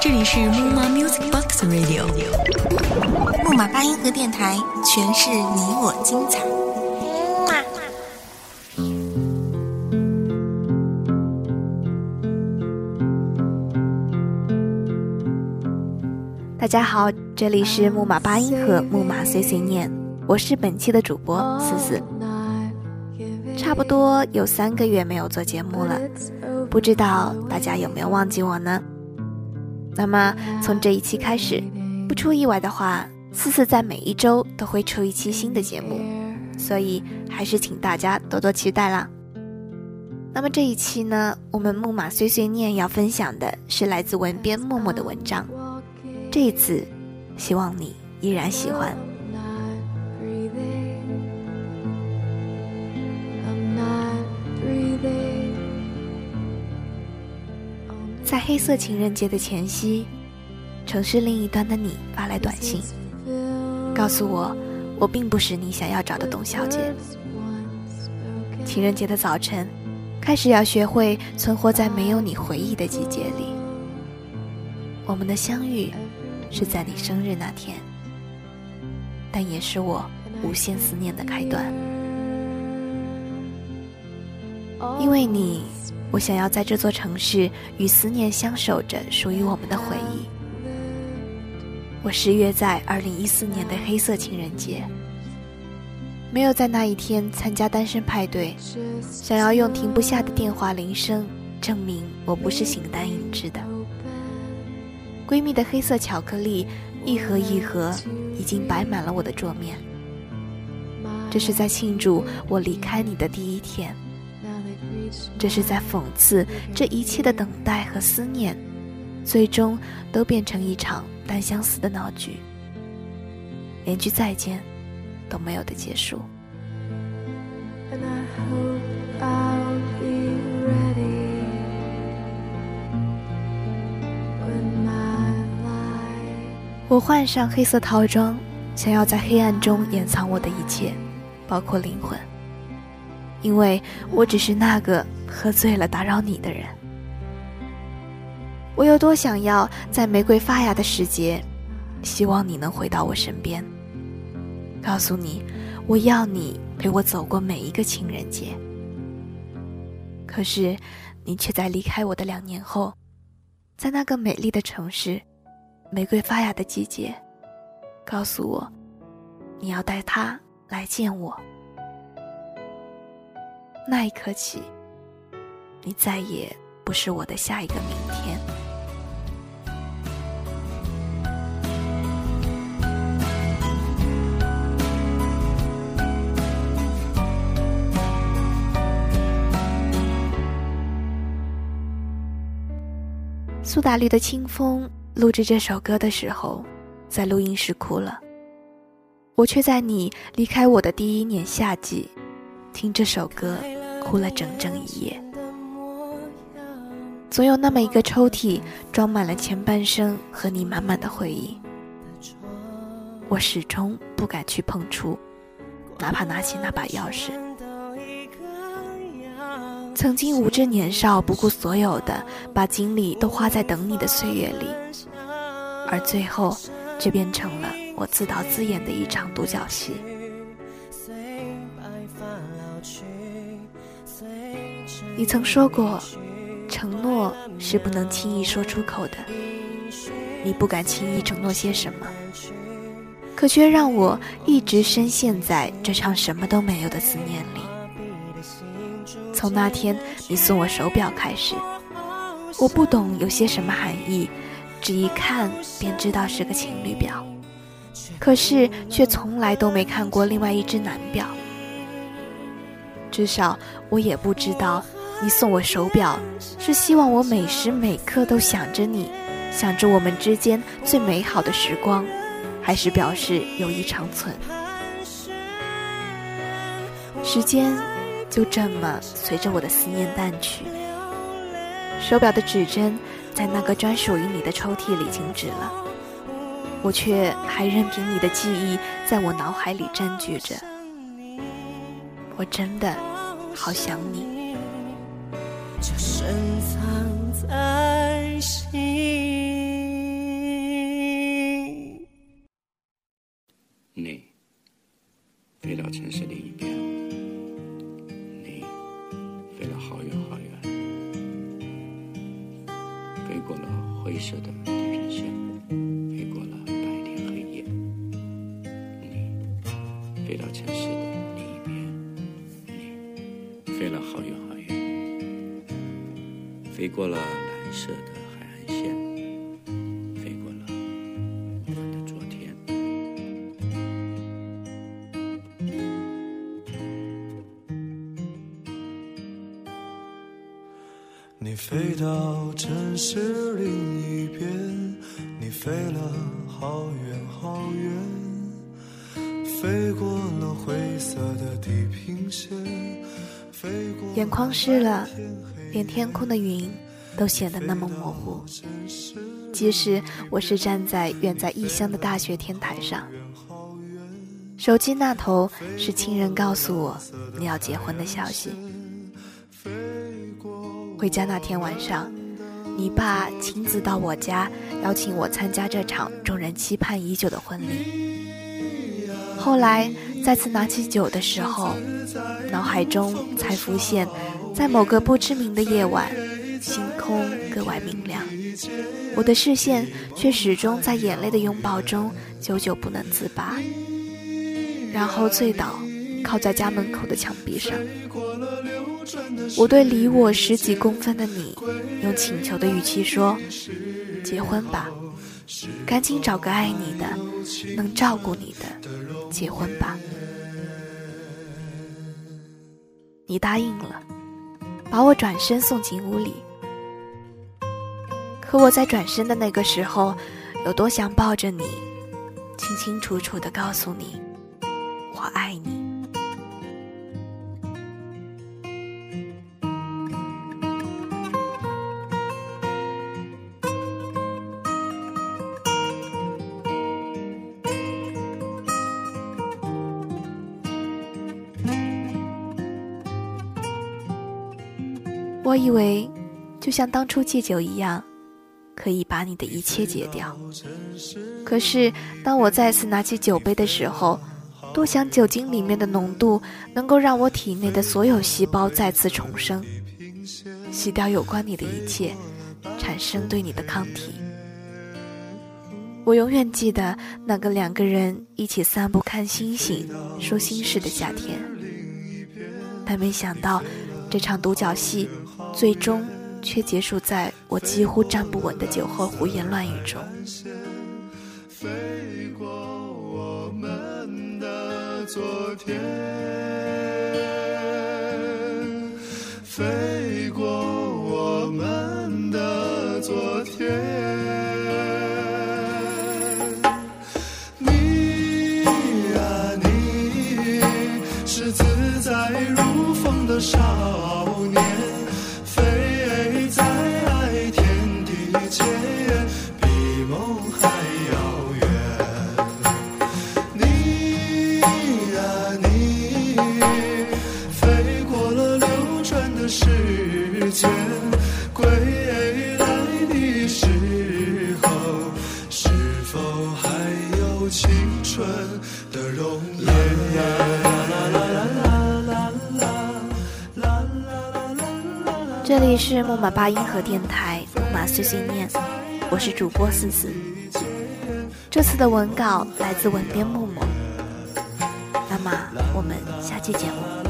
这里是木马 Music Box Radio，木马八音盒电台，诠释你我精彩。大家好，这里是木马八音盒木马碎碎念，我是本期的主播思思。差不多有三个月没有做节目了，不知道大家有没有忘记我呢？那么从这一期开始，不出意外的话，思思在每一周都会出一期新的节目，所以还是请大家多多期待啦。那么这一期呢，我们木马碎碎念要分享的是来自文编默默的文章。这一次，希望你依然喜欢。在黑色情人节的前夕，城市另一端的你发来短信，告诉我，我并不是你想要找的董小姐。情人节的早晨，开始要学会存活在没有你回忆的季节里。我们的相遇。是在你生日那天，但也是我无限思念的开端。因为你，我想要在这座城市与思念相守着属于我们的回忆。我失约在二零一四年的黑色情人节，没有在那一天参加单身派对，想要用停不下的电话铃声证明我不是形单影只的。闺蜜的黑色巧克力，一盒一盒，已经摆满了我的桌面。这是在庆祝我离开你的第一天，这是在讽刺这一切的等待和思念，最终都变成一场单相思的闹剧，连句再见都没有的结束。我换上黑色套装，想要在黑暗中掩藏我的一切，包括灵魂。因为我只是那个喝醉了打扰你的人。我有多想要在玫瑰发芽的时节，希望你能回到我身边，告诉你我要你陪我走过每一个情人节。可是，你却在离开我的两年后，在那个美丽的城市。玫瑰发芽的季节，告诉我，你要带它来见我。那一刻起，你再也不是我的下一个明天。苏打绿的清风。录制这首歌的时候，在录音室哭了。我却在你离开我的第一年夏季，听这首歌哭了整整一夜。总有那么一个抽屉，装满了前半生和你满满的回忆。我始终不敢去碰触，哪怕拿起那把钥匙。曾经无知年少，不顾所有的，把精力都花在等你的岁月里，而最后，却变成了我自导自演的一场独角戏。你曾说过，承诺是不能轻易说出口的，你不敢轻易承诺些什么，可却让我一直深陷在这场什么都没有的思念里。从那天你送我手表开始，我不懂有些什么含义，只一看便知道是个情侣表，可是却从来都没看过另外一只男表。至少我也不知道，你送我手表是希望我每时每刻都想着你，想着我们之间最美好的时光，还是表示友谊长存。时间。就这么随着我的思念淡去，手表的指针在那个专属于你的抽屉里静止了，我却还任凭你的记忆在我脑海里占据着。我真的好想你。就深藏在心。你飞到城市另一边，你飞了好远好远，飞过了灰色的地平线，飞过了白天黑夜。你飞到城市的另一边，你飞了好远，飞过了蓝色的海岸线，飞过了我们的昨天。你飞到城市另一边，你飞了好远好远，飞过了灰色的地平线，飞过眼眶湿了，连天空的云都显得那么模糊。即使我是站在远在异乡的大学天台上，手机那头是亲人告诉我你要结婚的消息。回家那天晚上，你爸亲自到我家邀请我参加这场众人期盼已久的婚礼。后来再次拿起酒的时候，脑海中才浮现，在某个不知名的夜晚，星空格外明亮，我的视线却始终在眼泪的拥抱中久久不能自拔，然后醉倒，靠在家门口的墙壁上。我对离我十几公分的你，用请求的语气说：“结婚吧，赶紧找个爱你的、能照顾你的，结婚吧。”你答应了，把我转身送进屋里。可我在转身的那个时候，有多想抱着你，清清楚楚的告诉你，我爱你。我以为，就像当初戒酒一样，可以把你的一切戒掉。可是，当我再次拿起酒杯的时候，多想酒精里面的浓度能够让我体内的所有细胞再次重生，洗掉有关你的一切，产生对你的抗体。我永远记得那个两个人一起散步看星星、说心事的夏天，但没想到这场独角戏。最终却结束在我几乎站不稳的酒后胡言乱语中。飞过我们的昨天，少年。飞在天地间，比梦还遥远。你啊你，飞过了流转的时间，归来的时候，是否还有青春的容颜？这里是木马八音盒电台，木马碎碎念，我是主播思思。这次的文稿来自文编木木。那么我们下期节目